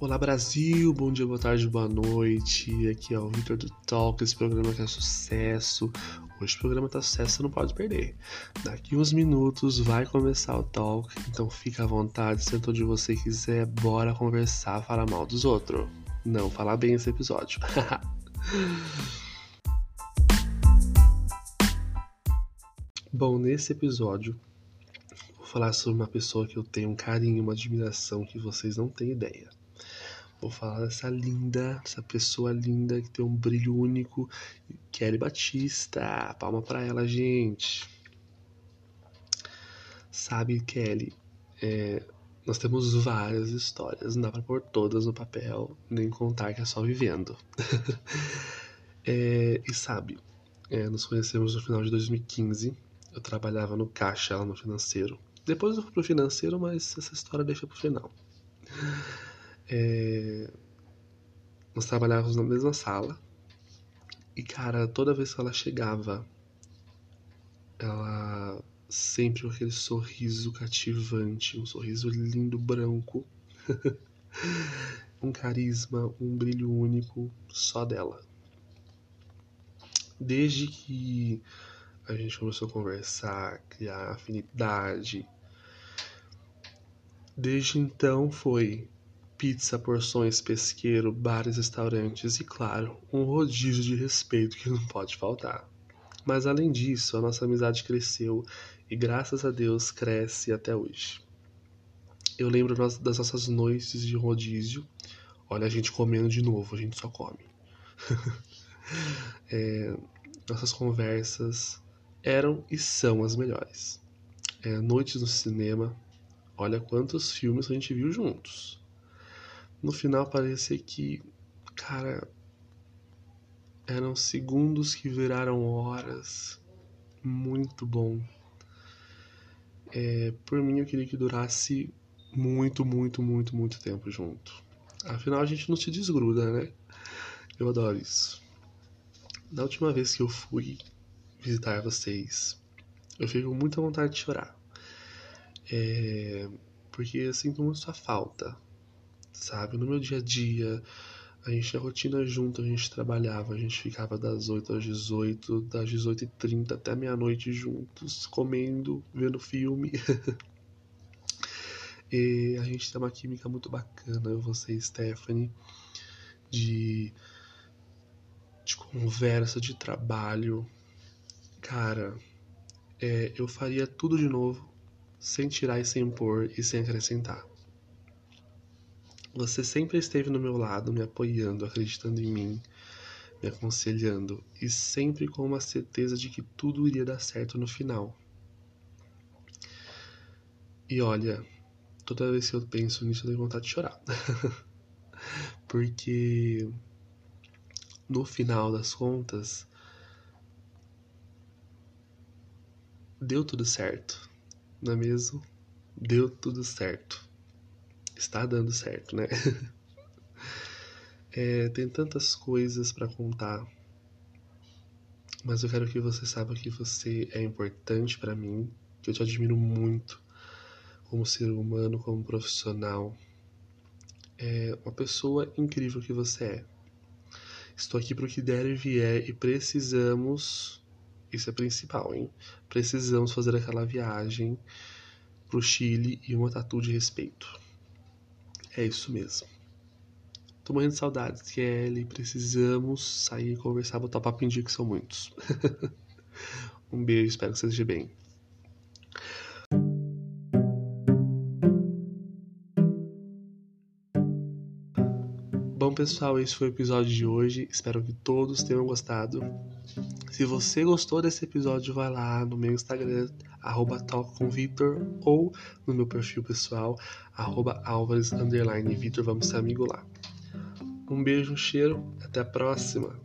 Olá Brasil, bom dia, boa tarde, boa noite. Aqui é o Victor do Talk, esse programa que é sucesso. Hoje o programa tá sucesso, você não pode perder. Daqui uns minutos vai começar o Talk, então fica à vontade, senta onde você quiser, bora conversar, falar mal dos outros. Não, falar bem esse episódio. Bom, nesse episódio vou falar sobre uma pessoa que eu tenho um carinho, uma admiração que vocês não têm ideia. Vou falar dessa linda, essa pessoa linda que tem um brilho único, Kelly Batista. Palma pra ela, gente. Sabe, Kelly, é, nós temos várias histórias, não dá pra pôr todas no papel, nem contar que é só vivendo. é, e sabe, é, nos conhecemos no final de 2015. Eu trabalhava no caixa, ela no financeiro. Depois eu fui pro financeiro, mas essa história deixa pro final. É... Nós trabalhávamos na mesma sala. E, cara, toda vez que ela chegava, ela sempre com aquele sorriso cativante, um sorriso lindo, branco. um carisma, um brilho único só dela. Desde que a gente começou a conversar, criar afinidade, desde então foi pizza, porções, pesqueiro, bares, restaurantes e, claro, um rodízio de respeito que não pode faltar. Mas além disso, a nossa amizade cresceu e, graças a Deus, cresce até hoje. Eu lembro das nossas noites de rodízio. Olha, a gente comendo de novo, a gente só come. é, nossas conversas eram e são as melhores. É, noites no cinema, olha quantos filmes a gente viu juntos no final parecia que, cara, eram segundos que viraram horas. Muito bom. É, por mim, eu queria que durasse muito, muito, muito, muito tempo junto. Afinal, a gente não se desgruda, né? Eu adoro isso. Da última vez que eu fui visitar vocês, eu fiquei com muita vontade de chorar. É, porque eu sinto muito sua falta sabe? No meu dia a dia, a gente tinha rotina junto, a gente trabalhava, a gente ficava das 8 às 18, das 18 e 30 até meia-noite juntos, comendo, vendo filme. e a gente tem uma química muito bacana, eu, você e Stephanie, de, de conversa, de trabalho. Cara, é, eu faria tudo de novo, sem tirar e sem pôr e sem acrescentar. Você sempre esteve no meu lado, me apoiando, acreditando em mim, me aconselhando e sempre com uma certeza de que tudo iria dar certo no final. E olha, toda vez que eu penso nisso, eu tenho vontade de chorar. Porque no final das contas, deu tudo certo, não é mesmo? Deu tudo certo está dando certo, né? É, tem tantas coisas para contar, mas eu quero que você saiba que você é importante para mim, que eu te admiro muito como ser humano, como profissional. É uma pessoa incrível que você é. Estou aqui para o que der e vier e precisamos, isso é principal, hein? Precisamos fazer aquela viagem pro Chile e uma tatu de respeito. É isso mesmo. Tô morrendo de saudades, Kelly. Precisamos sair, conversar, botar papo em dia, que são muitos. um beijo, espero que você esteja bem. Bom, pessoal, esse foi o episódio de hoje. Espero que todos tenham gostado. Se você gostou desse episódio, vai lá no meu Instagram, arroba Victor, ou no meu perfil pessoal, arroba Alvares, Victor. Vamos ser amigo lá. Um beijo, um cheiro, até a próxima!